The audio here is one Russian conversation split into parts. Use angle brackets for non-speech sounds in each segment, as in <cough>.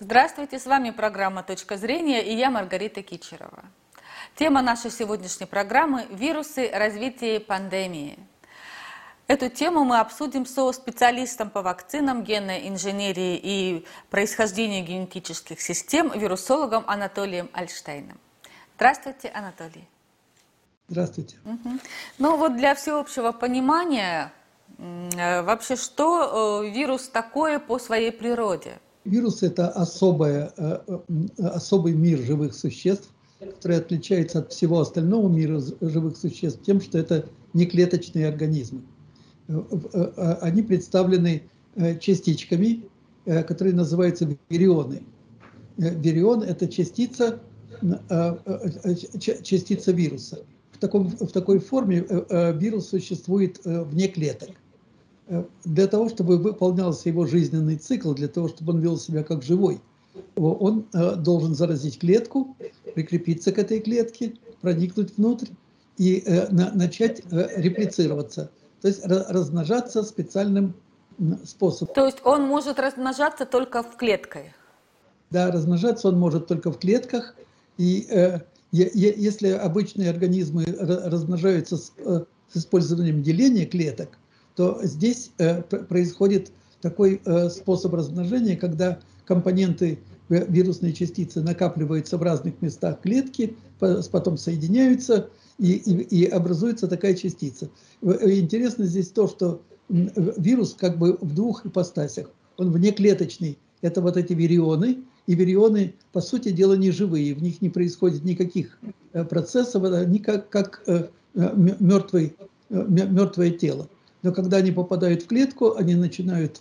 Здравствуйте, с вами программа «Точка зрения» и я Маргарита Кичерова. Тема нашей сегодняшней программы – вирусы развития пандемии. Эту тему мы обсудим со специалистом по вакцинам, генной инженерии и происхождению генетических систем, вирусологом Анатолием Альштейном. Здравствуйте, Анатолий. Здравствуйте. Угу. Ну вот для всеобщего понимания, э, вообще что э, вирус такое по своей природе? Вирус – это особое, э, особый мир живых существ, который отличается от всего остального мира живых существ тем, что это не клеточные организмы. Они представлены частичками, которые называются вирионы. Вирион – это частица, частица вируса в, таком, в такой форме э, э, вирус существует э, вне клеток. Для того, чтобы выполнялся его жизненный цикл, для того, чтобы он вел себя как живой, он должен заразить клетку, прикрепиться к этой клетке, проникнуть внутрь и начать реплицироваться, то есть размножаться специальным способом. То есть он может размножаться только в клетках? Да, размножаться он может только в клетках, и если обычные организмы размножаются э, с использованием деления клеток, то здесь э, происходит такой э, способ размножения, когда компоненты вирусной частицы накапливаются в разных местах клетки, потом соединяются, и, и, и образуется такая частица. Интересно здесь то, что вирус как бы в двух ипостасях. Он внеклеточный, это вот эти вирионы, и вирионы, по сути дела, не живые, в них не происходит никаких э, процессов, они как, как мертвый, э, мертвое э, тело. Но когда они попадают в клетку, они начинают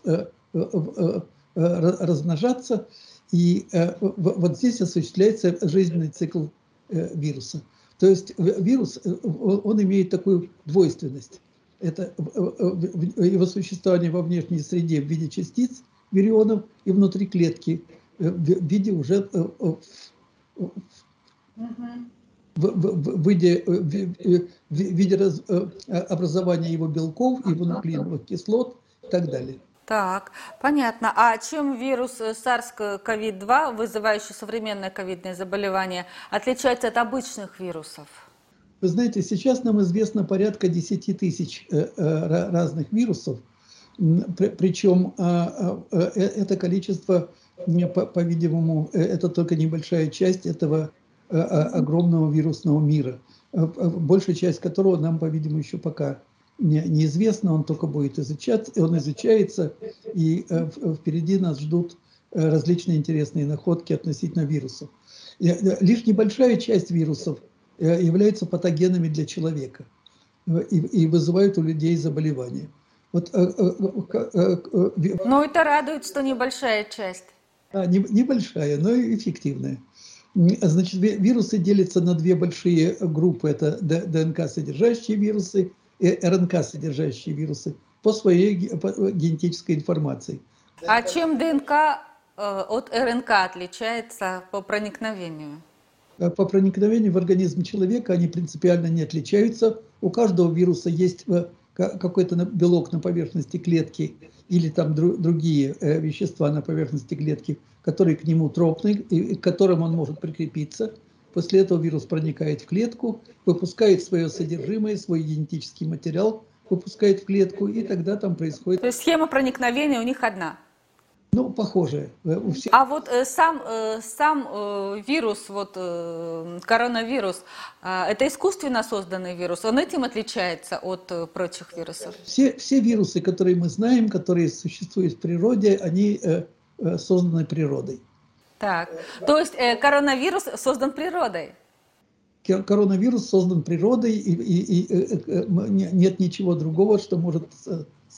размножаться, и вот здесь осуществляется жизненный цикл вируса. То есть вирус, он имеет такую двойственность. Это его существование во внешней среде в виде частиц, вирионов, и внутри клетки – в виде уже э, э, в, в, в, виде, в, в виде раз, образования его белков, его нуклеиновых кислот и так далее. Так, понятно. А чем вирус SARS-CoV-2, вызывающий современное ковидное заболевание, отличается от обычных вирусов? Вы знаете, сейчас нам известно порядка 10 тысяч э, разных вирусов, причем а, а, это количество по-видимому, э, это только небольшая часть этого э, огромного вирусного мира, э, большая часть которого нам, по-видимому, еще пока неизвестна, он только будет изучать, он изучается, и впереди нас ждут различные интересные находки относительно вирусов. Лишь небольшая часть вирусов являются патогенами для человека и вызывают у людей заболевания. Вот, Но это радует, что небольшая часть. А, небольшая, но эффективная. Значит, вирусы делятся на две большие группы. Это ДНК-содержащие вирусы и РНК-содержащие вирусы по своей генетической информации. А чем ДНК э, от РНК отличается по проникновению? Э, по проникновению в организм человека они принципиально не отличаются. У каждого вируса есть э, какой-то белок на поверхности клетки или там другие э, вещества на поверхности клетки, которые к нему тропны и к которым он может прикрепиться. После этого вирус проникает в клетку, выпускает свое содержимое, свой генетический материал, выпускает в клетку, и тогда там происходит... То есть схема проникновения у них одна? Ну, похожие. Э, у всех... А вот э, сам, э, сам э, вирус, вот э, коронавирус, э, это искусственно созданный вирус? Он этим отличается от э, прочих вирусов? Все, все вирусы, которые мы знаем, которые существуют в природе, они э, э, созданы природой. Так, то есть э, коронавирус создан природой? Коронавирус создан природой, и, и, и э, э, нет ничего другого, что может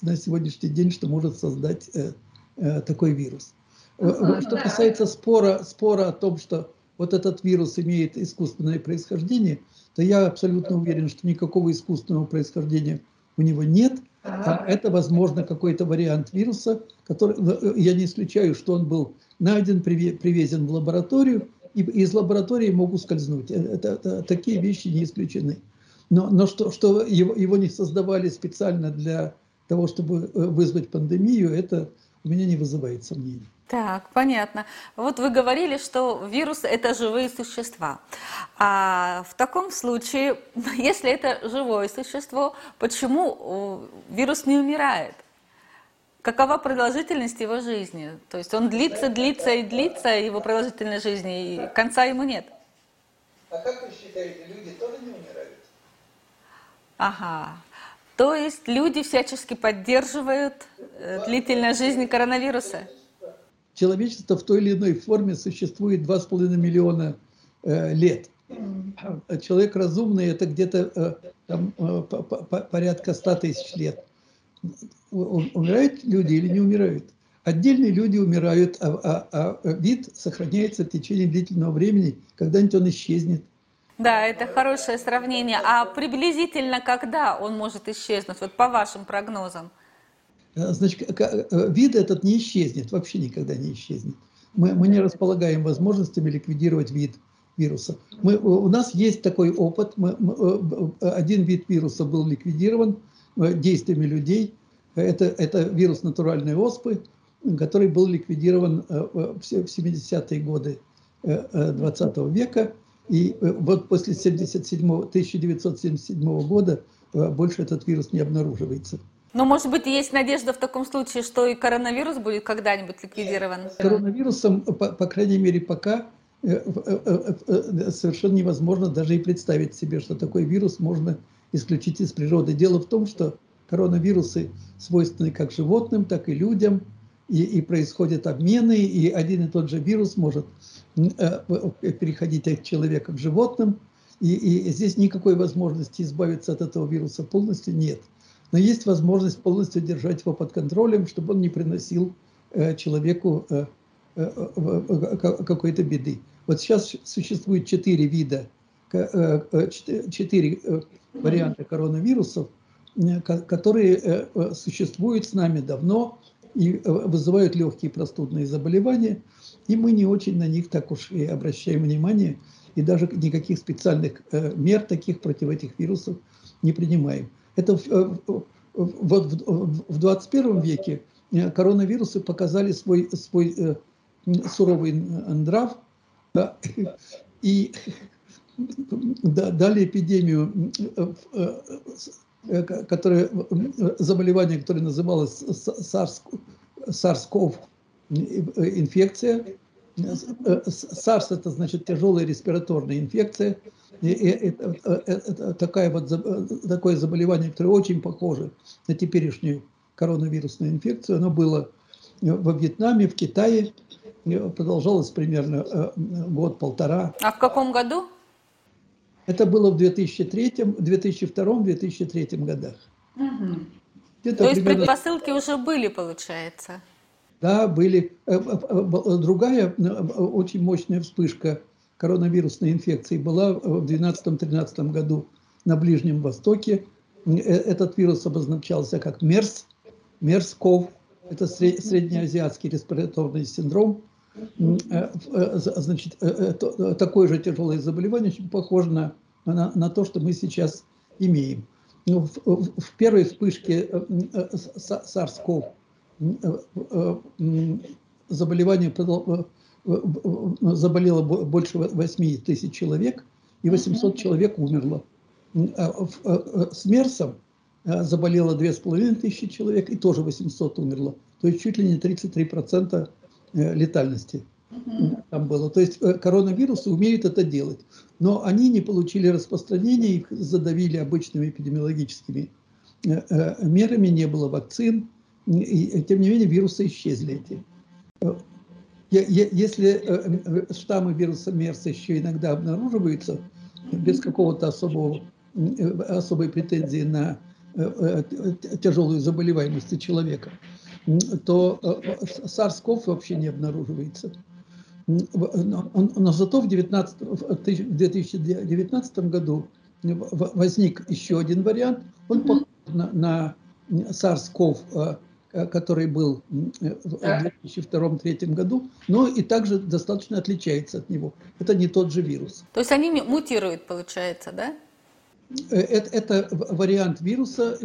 на сегодняшний день, что может создать Э, такой вирус. Э, что касается спора, спора о том, что вот этот вирус имеет искусственное происхождение, то я абсолютно уверен, что никакого искусственного происхождения у него нет. А это, возможно, какой-то вариант вируса, который, э, я не исключаю, что он был найден, привезен в лабораторию, и из лаборатории мог ускользнуть. Это, это, такие вещи не исключены. Но, но что, что его, его не создавали специально для того, чтобы вызвать пандемию, это у меня не вызывает сомнений. Так, понятно. Вот вы говорили, что вирусы – это живые существа. А в таком случае, <laughs> если это живое существо, почему вирус не умирает? Какова продолжительность его жизни? То есть он длится, длится и длится, его продолжительность жизни, и конца ему нет. А как вы считаете, люди тоже не умирают? Ага. То есть люди всячески поддерживают э, длительность жизни коронавируса? Человечество в той или иной форме существует 2,5 миллиона э, лет. Человек разумный – это где-то э, там, э, порядка 100 тысяч лет. Умирают люди или не умирают? Отдельные люди умирают, а, а, а вид сохраняется в течение длительного времени, когда-нибудь он исчезнет. Да, это хорошее сравнение. А приблизительно когда он может исчезнуть, вот по вашим прогнозам? Э, значит, э, вид этот не исчезнет, вообще никогда не исчезнет. Мы, мы не располагаем возможностями ликвидировать вид вируса. Мы, у нас есть такой опыт. Мы, э, один вид вируса был ликвидирован действиями людей. Это, это вирус натуральной оспы, который был ликвидирован в 70-е годы 20 века. И вот после 77, 1977 года больше этот вирус не обнаруживается. Но, может быть, есть надежда в таком случае, что и коронавирус будет когда-нибудь ликвидирован? Коронавирусом, по, по крайней мере, пока э, э, э, совершенно невозможно даже и представить себе, что такой вирус можно исключить из природы. Дело в том, что коронавирусы свойственны как животным, так и людям, и, и происходят обмены, и один и тот же вирус может переходить от человека к животным, и, и здесь никакой возможности избавиться от этого вируса полностью нет. Но есть возможность полностью держать его под контролем, чтобы он не приносил э, человеку э, э, какой-то беды. Вот сейчас существует четыре вида, четыре варианта коронавирусов, которые существуют с нами давно и вызывают легкие простудные заболевания, и мы не очень на них так уж и обращаем внимание, и даже никаких специальных мер таких против этих вирусов не принимаем. Это э, вот в 21 веке э, коронавирусы показали свой, свой э, суровый нрав да, и <laughs> дали эпидемию, которое, заболевание, которое называлось SARS-CoV инфекция. SARS это значит тяжелая респираторная инфекция. И, это, это, такая вот, такое заболевание, которое очень похоже на теперешнюю коронавирусную инфекцию, оно было во Вьетнаме, в Китае, продолжалось примерно э, год-полтора. А в каком году? Это было в 2003, 2002-2003 годах. Угу. То есть примерно... предпосылки уже были, получается? Да, были. Э, э, другая очень мощная вспышка – коронавирусной инфекции была в 2012-2013 году на Ближнем Востоке. Э, этот вирус обозначался как МЕРС, МЕРС-КОВ, это среднеазиатский респираторный синдром. Э, э, значит, такое же тяжелое заболевание, очень похоже на, на, на то, что мы сейчас имеем. Ну, в, в первой вспышке SARS-CoV заболевание заболело больше 8 тысяч человек, и 800 человек умерло. А, а, а, с МЕРСом заболело 2,5 тысячи человек, и тоже 800 умерло. То есть чуть ли не 33% э, летальности там было. То есть э, коронавирусы умеют это делать. Но они не получили распространения, их задавили обычными эпидемиологическими э, мерами, не было вакцин. И, тем не менее, вирусы исчезли эти. Если э, э, штаммы вируса МЕРС еще иногда обнаруживаются без какого-то особого, э, особой претензии на тяжелую заболеваемость человека, то SARS-CoV вообще не обнаруживается. Но зато в, 19, в 2019 году возник еще один вариант. Он похож на, на SARS-CoV Э, который был э, в 2002-2003 году, но и также достаточно отличается от него. Это не тот же вирус. То есть они мутируют, получается, да? Это, это вариант вируса.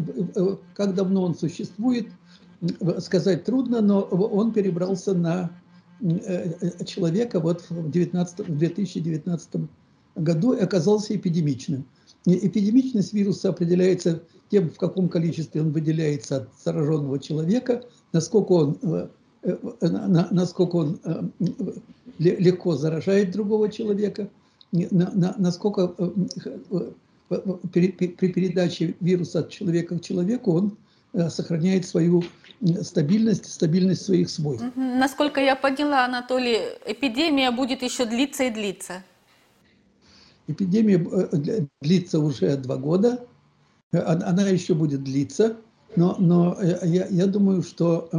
Как давно он существует, сказать трудно, но он перебрался на человека вот в, 19, в 2019 году оказался эпидемичным. Эпидемичность вируса определяется тем, в каком количестве он выделяется от зараженного человека, насколько он, насколько он легко заражает другого человека, насколько при передаче вируса от человека к человеку он Э, сохраняет свою стабильность, стабильность своих свойств. Насколько я поняла, Анатолий, эпидемия будет еще длиться и длиться. Эпидемия э, длится уже два года, она еще будет длиться, но, но э, я, я думаю, что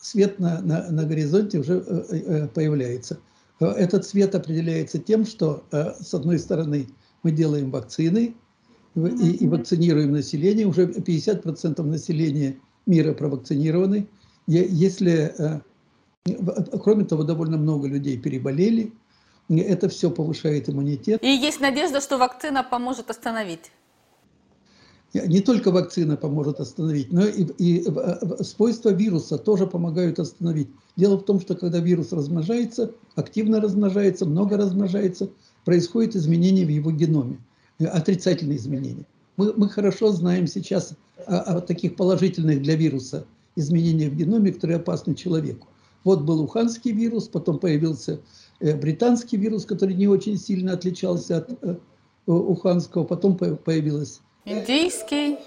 свет на, на, на горизонте уже появляется. Этот свет определяется тем, что, с одной стороны, мы делаем вакцины, и, и вакцинируем население. Уже 50% населения мира провакцинированы. Если, э, кроме того, довольно много людей переболели, это все повышает иммунитет. И есть надежда, что вакцина поможет остановить? Не только вакцина поможет остановить, но и, и свойства вируса тоже помогают остановить. Дело в том, что когда вирус размножается, активно размножается, много размножается, происходит изменение в его геноме отрицательные изменения. Мы, мы хорошо знаем сейчас о, о таких положительных для вируса изменениях в геноме, которые опасны человеку. Вот был уханский вирус, потом появился э, британский вирус, который не очень сильно отличался от э, уханского, потом появилась... Индийский.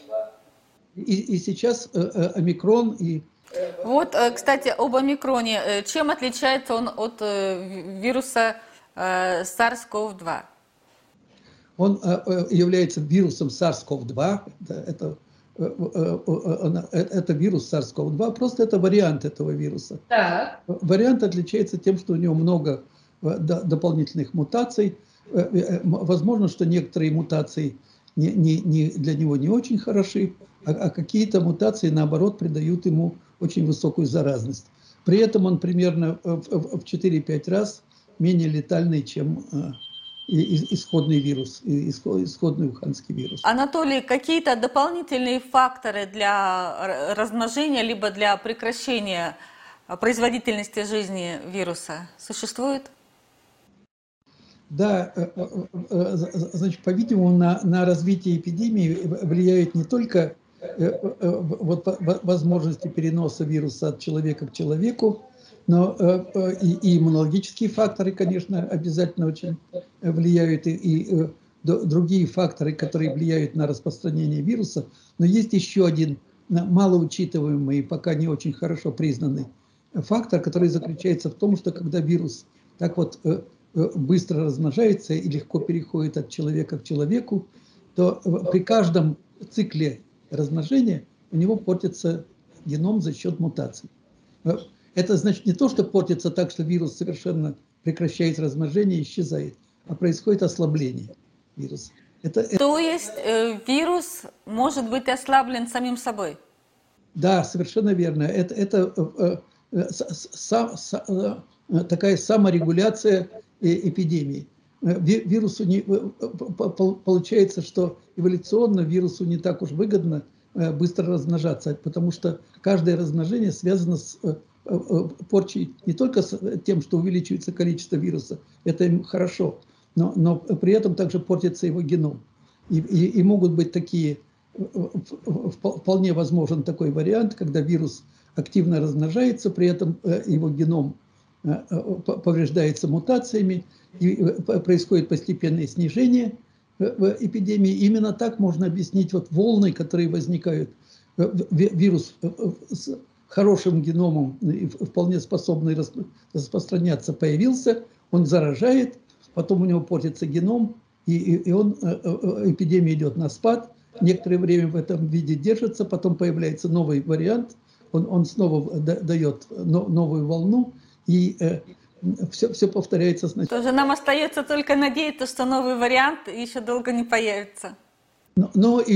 И, и сейчас э, омикрон и... Вот, кстати, об омикроне. Чем отличается он от вируса SARS-CoV-2? Он э, э, является вирусом SARS-CoV-2. Это, э, это вирус SARS-CoV-2, просто это вариант этого вируса. Так. Вариант отличается тем, что у него много дополнительных мутаций. Возможно, что некоторые мутации не, не, не, для него не очень хороши, а, а какие-то мутации, наоборот, придают ему очень высокую заразность. При этом он примерно в 4-5 раз менее летальный, чем исходный вирус, исходный уханский вирус. Анатолий, какие-то дополнительные факторы для размножения либо для прекращения производительности жизни вируса существуют? Да, э, э, э, значит, по-видимому, на, на развитие эпидемии влияют не только вот, возможности переноса вируса от человека к человеку, но э, э, и, иммунологические факторы, конечно, обязательно очень влияют, и, и э, другие факторы, которые влияют на распространение вируса. Но есть еще один малоучитываемый пока не очень хорошо признанный фактор, который заключается в том, что когда вирус так вот быстро размножается и легко переходит от человека к человеку, то при каждом цикле размножения у него портится геном за счет мутаций. Это значит не то, что портится так, что вирус совершенно прекращает размножение и исчезает, а происходит ослабление вируса. Это, то это... есть э, вирус может быть ослаблен самим собой? Да, совершенно верно. Это, это э, э, сам, сам, э, такая саморегуляция э, эпидемии. Э, вирусу не, получается, что эволюционно вирусу не так уж выгодно быстро размножаться, потому что каждое размножение связано с Э, э, порчей не только с тем, что увеличивается количество вируса, это им хорошо, но, но при этом также портится его геном. И, и, и могут быть такие, э, вполне возможен такой вариант, когда вирус активно размножается, при этом его геном повреждается мутациями, и происходит постепенное снижение эпидемии. Именно так можно объяснить вот волны, которые возникают. Вирус хорошим геномом и вполне способный распространяться появился, он заражает, потом у него портится геном, и, и, он, э, э, эпидемия идет на спад, некоторое время в этом виде держится, потом появляется новый вариант, он, он снова дает новую волну, и все, э, все повторяется сначала. Тоже нам остается только надеяться, что новый вариант еще долго не появится. Но и,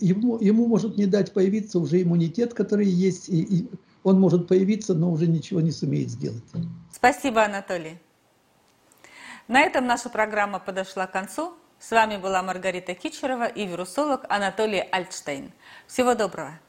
ему, ему может не дать появиться уже иммунитет, который есть, и, и он может появиться, но уже ничего не сумеет сделать. Спасибо, Анатолий. На этом наша программа подошла к концу. С вами была Маргарита Кичерова и вирусолог Анатолий Альтштейн. Всего доброго.